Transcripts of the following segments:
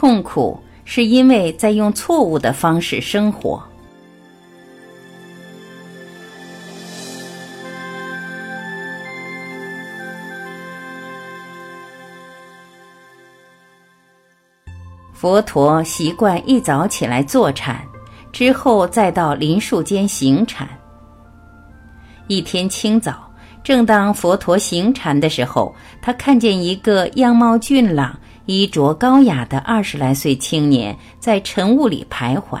痛苦是因为在用错误的方式生活。佛陀习惯一早起来坐禅，之后再到林树间行禅。一天清早，正当佛陀行禅的时候，他看见一个样貌俊朗、衣着高雅的二十来岁青年在晨雾里徘徊。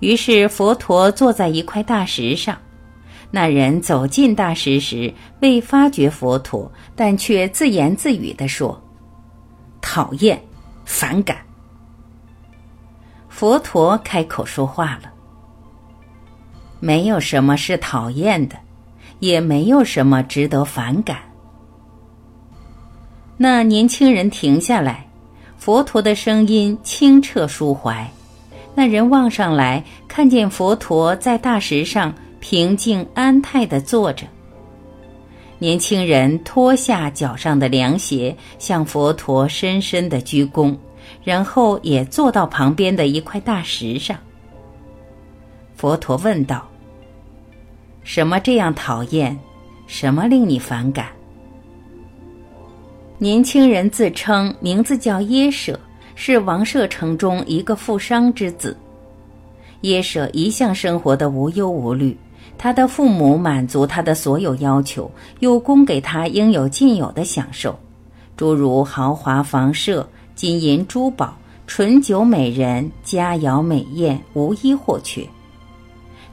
于是佛陀坐在一块大石上，那人走近大石时，未发觉佛陀，但却自言自语地说：“讨厌。”反感。佛陀开口说话了：“没有什么是讨厌的，也没有什么值得反感。”那年轻人停下来，佛陀的声音清澈舒怀。那人望上来，看见佛陀在大石上平静安泰的坐着。年轻人脱下脚上的凉鞋，向佛陀深深的鞠躬，然后也坐到旁边的一块大石上。佛陀问道：“什么这样讨厌？什么令你反感？”年轻人自称名字叫耶舍，是王舍城中一个富商之子。耶舍一向生活的无忧无虑。他的父母满足他的所有要求，又供给他应有尽有的享受，诸如豪华房舍、金银珠宝、醇酒美人、佳肴美宴，无一或缺。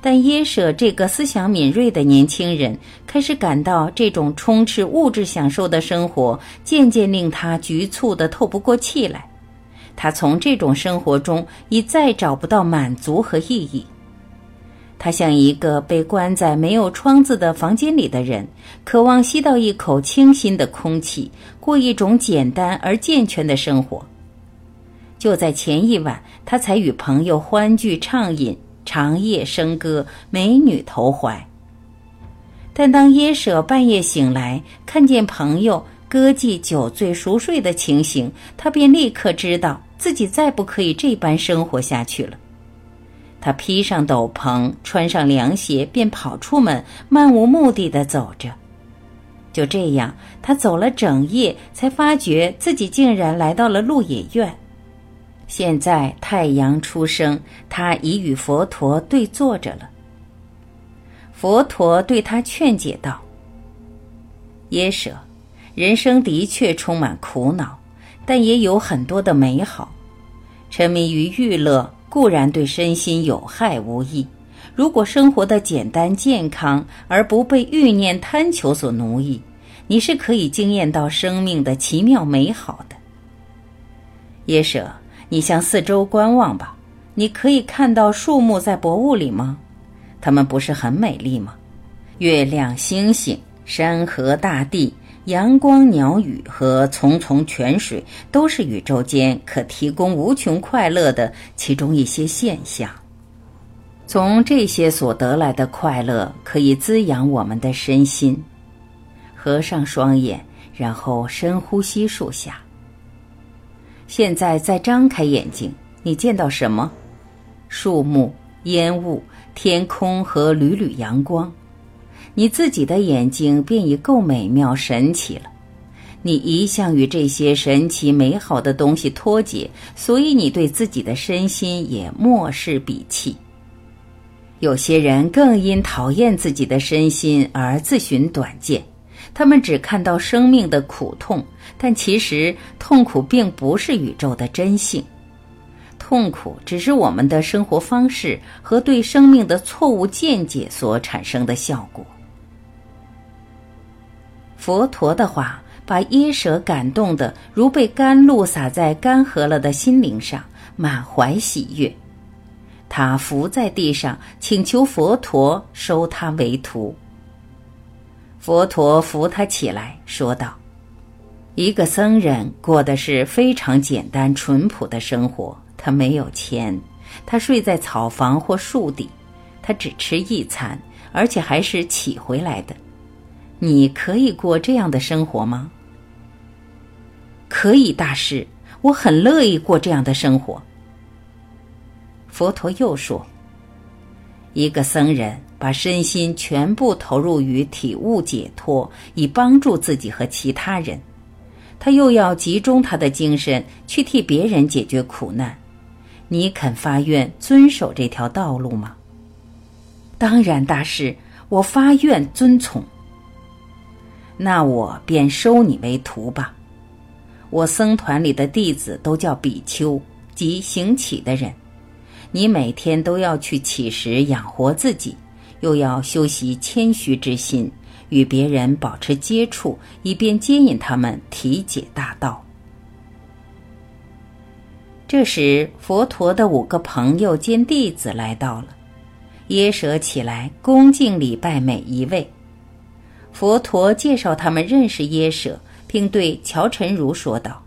但耶舍这个思想敏锐的年轻人开始感到，这种充斥物质享受的生活渐渐令他局促的透不过气来。他从这种生活中已再找不到满足和意义。他像一个被关在没有窗子的房间里的人，渴望吸到一口清新的空气，过一种简单而健全的生活。就在前一晚，他才与朋友欢聚畅饮，长夜笙歌，美女投怀。但当耶舍半夜醒来，看见朋友歌妓酒醉熟睡的情形，他便立刻知道自己再不可以这般生活下去了。他披上斗篷，穿上凉鞋，便跑出门，漫无目的的走着。就这样，他走了整夜，才发觉自己竟然来到了鹿野苑。现在太阳初升，他已与佛陀对坐着了。佛陀对他劝解道：“耶舍，人生的确充满苦恼，但也有很多的美好。沉迷于娱乐。”固然对身心有害无益。如果生活的简单健康，而不被欲念贪求所奴役，你是可以惊艳到生命的奇妙美好的。耶舍，你向四周观望吧。你可以看到树木在薄雾里吗？它们不是很美丽吗？月亮、星星、山河大地。阳光、鸟语和淙淙泉水，都是宇宙间可提供无穷快乐的其中一些现象。从这些所得来的快乐，可以滋养我们的身心。合上双眼，然后深呼吸数下。现在再张开眼睛，你见到什么？树木、烟雾、天空和缕缕阳光。你自己的眼睛便已够美妙神奇了，你一向与这些神奇美好的东西脱节，所以你对自己的身心也漠视鄙弃。有些人更因讨厌自己的身心而自寻短见，他们只看到生命的苦痛，但其实痛苦并不是宇宙的真性，痛苦只是我们的生活方式和对生命的错误见解所产生的效果。佛陀的话把耶舍感动的如被甘露洒在干涸了的心灵上，满怀喜悦。他伏在地上，请求佛陀收他为徒。佛陀扶他起来，说道：“一个僧人过的是非常简单淳朴的生活，他没有钱，他睡在草房或树底，他只吃一餐，而且还是乞回来的。”你可以过这样的生活吗？可以，大师，我很乐意过这样的生活。”佛陀又说：“一个僧人把身心全部投入于体悟解脱，以帮助自己和其他人，他又要集中他的精神去替别人解决苦难。你肯发愿遵守这条道路吗？”“当然，大师，我发愿遵从。”那我便收你为徒吧。我僧团里的弟子都叫比丘，即行乞的人。你每天都要去乞食养活自己，又要修习谦虚之心，与别人保持接触，以便接引他们体解大道。这时，佛陀的五个朋友兼弟子来到了，耶舍起来恭敬礼拜每一位。佛陀介绍他们认识耶舍，并对乔陈如说道：“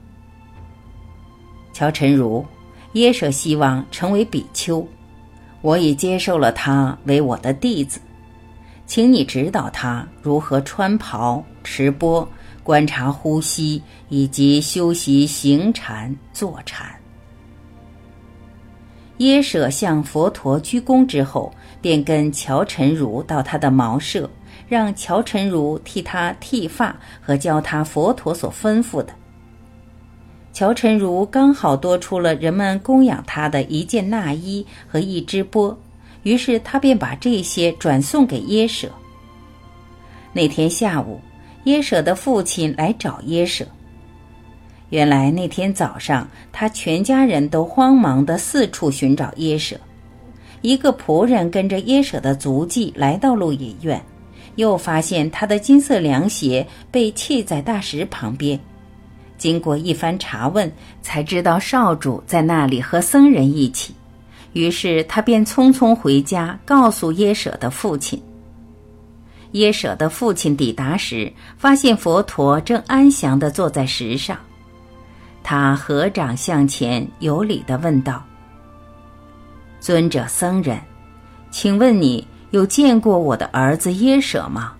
乔陈如，耶舍希望成为比丘，我已接受了他为我的弟子，请你指导他如何穿袍、持钵、观察呼吸以及修习行禅、坐禅。”耶舍向佛陀鞠躬之后，便跟乔陈如到他的茅舍。让乔晨如替他剃发和教他佛陀所吩咐的。乔晨如刚好多出了人们供养他的一件纳衣和一只钵，于是他便把这些转送给耶舍。那天下午，耶舍的父亲来找耶舍。原来那天早上，他全家人都慌忙的四处寻找耶舍。一个仆人跟着耶舍的足迹来到鹿野苑。又发现他的金色凉鞋被弃在大石旁边，经过一番查问，才知道少主在那里和僧人一起。于是他便匆匆回家，告诉耶舍的父亲。耶舍的父亲抵达时，发现佛陀正安详地坐在石上，他合掌向前，有礼地问道：“尊者僧人，请问你？”有见过我的儿子耶舍吗？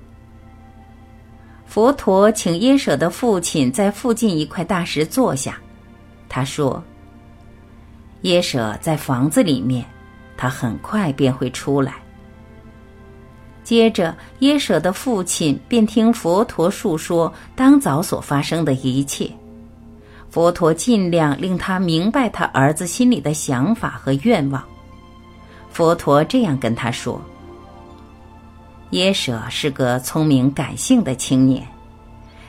佛陀请耶舍的父亲在附近一块大石坐下。他说：“耶舍在房子里面，他很快便会出来。”接着，耶舍的父亲便听佛陀述说当早所发生的一切。佛陀尽量令他明白他儿子心里的想法和愿望。佛陀这样跟他说。耶舍是个聪明感性的青年，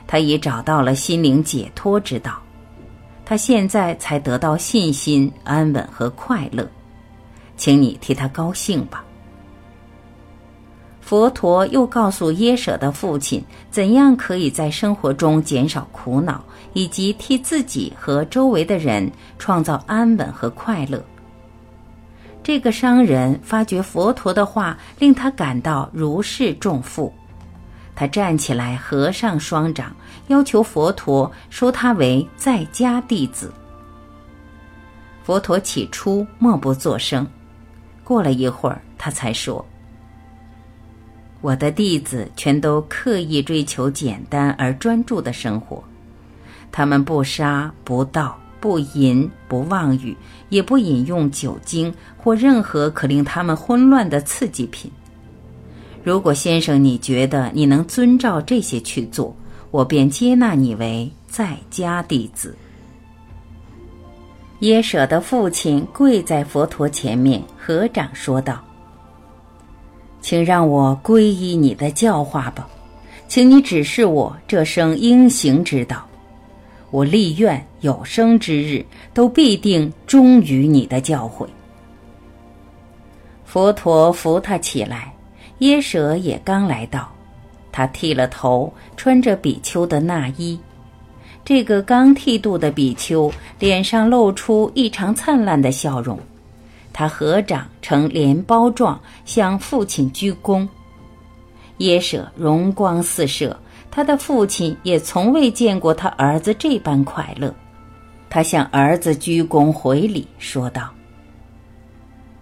他已找到了心灵解脱之道，他现在才得到信心、安稳和快乐，请你替他高兴吧。佛陀又告诉耶舍的父亲，怎样可以在生活中减少苦恼，以及替自己和周围的人创造安稳和快乐。这个商人发觉佛陀的话令他感到如释重负，他站起来合上双掌，要求佛陀收他为在家弟子。佛陀起初默不作声，过了一会儿，他才说：“我的弟子全都刻意追求简单而专注的生活，他们不杀不盗。”不淫不妄语，也不饮用酒精或任何可令他们混乱的刺激品。如果先生你觉得你能遵照这些去做，我便接纳你为在家弟子。耶舍的父亲跪在佛陀前面，合掌说道：“请让我皈依你的教化吧，请你指示我这生应行之道。”我立愿有生之日都必定忠于你的教诲。佛陀扶他起来，耶舍也刚来到，他剃了头，穿着比丘的那衣。这个刚剃度的比丘脸上露出异常灿烂的笑容，他合掌成连包状，向父亲鞠躬。耶舍容光四射。他的父亲也从未见过他儿子这般快乐，他向儿子鞠躬回礼，说道：“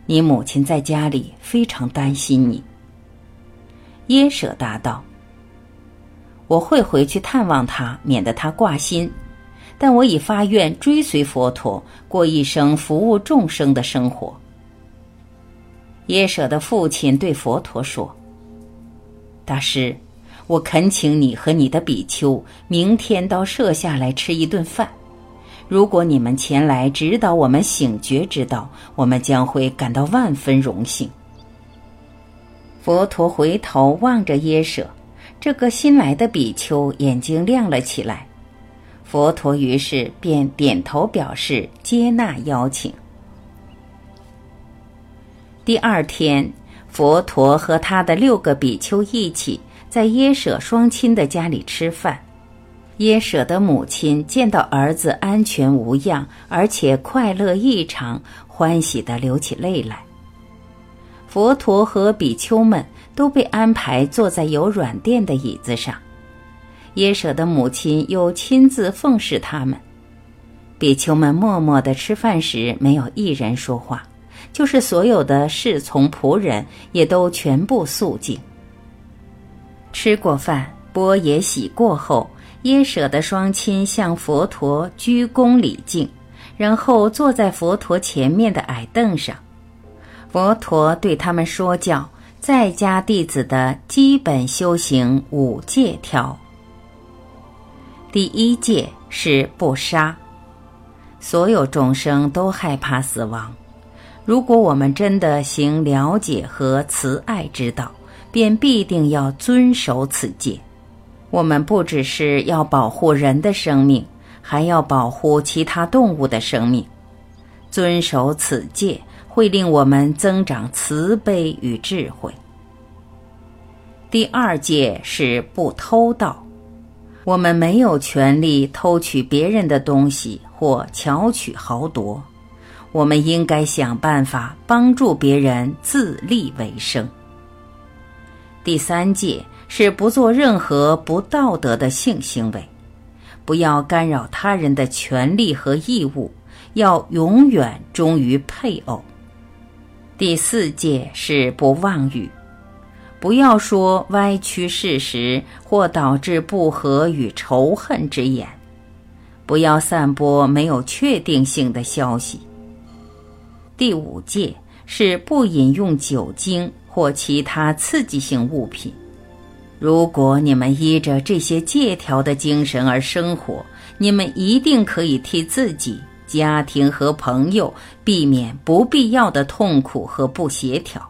你母亲在家里非常担心你。”耶舍答道：“我会回去探望他，免得他挂心。但我已发愿追随佛陀，过一生服务众生的生活。耶舍的父亲对佛陀说：“大师，我恳请你和你的比丘明天到舍下来吃一顿饭。如果你们前来指导我们醒觉之道，我们将会感到万分荣幸。”佛陀回头望着耶舍，这个新来的比丘眼睛亮了起来。佛陀于是便点头表示接纳邀请。第二天，佛陀和他的六个比丘一起在耶舍双亲的家里吃饭。耶舍的母亲见到儿子安全无恙，而且快乐异常，欢喜地流起泪来。佛陀和比丘们都被安排坐在有软垫的椅子上。耶舍的母亲又亲自奉侍他们，比丘们默默的吃饭时，没有一人说话，就是所有的侍从仆人也都全部肃静。吃过饭，钵也洗过后，耶舍的双亲向佛陀鞠躬礼敬，然后坐在佛陀前面的矮凳上，佛陀对他们说教在家弟子的基本修行五戒条。第一戒是不杀。所有众生都害怕死亡，如果我们真的行了解和慈爱之道，便必定要遵守此戒。我们不只是要保护人的生命，还要保护其他动物的生命。遵守此戒会令我们增长慈悲与智慧。第二戒是不偷盗。我们没有权利偷取别人的东西或巧取豪夺，我们应该想办法帮助别人自立为生。第三戒是不做任何不道德的性行为，不要干扰他人的权利和义务，要永远忠于配偶。第四戒是不妄语。不要说歪曲事实或导致不和与仇恨之言，不要散播没有确定性的消息。第五戒是不饮用酒精或其他刺激性物品。如果你们依着这些借条的精神而生活，你们一定可以替自己、家庭和朋友避免不必要的痛苦和不协调。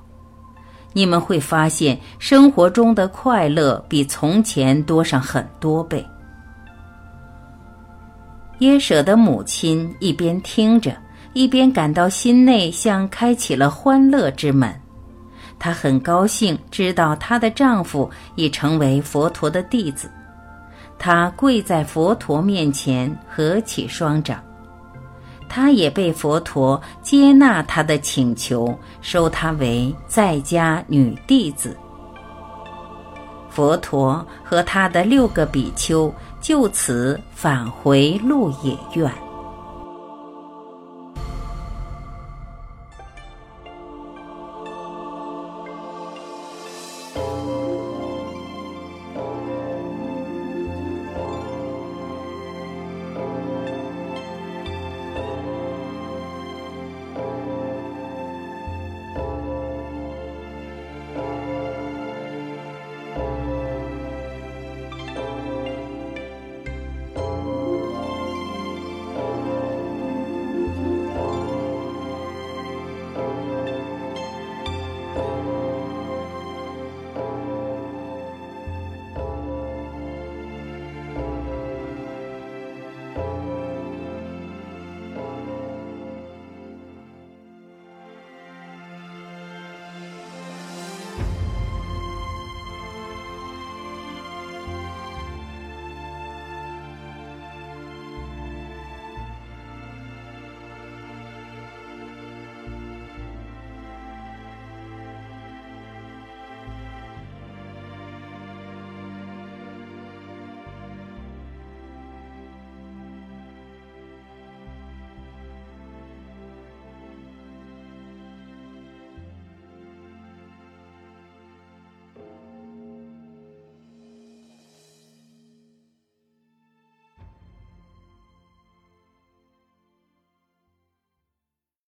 你们会发现，生活中的快乐比从前多上很多倍。耶舍的母亲一边听着，一边感到心内像开启了欢乐之门。她很高兴知道她的丈夫已成为佛陀的弟子。她跪在佛陀面前，合起双掌。她也被佛陀接纳她的请求，收她为在家女弟子。佛陀和他的六个比丘就此返回鹿野苑。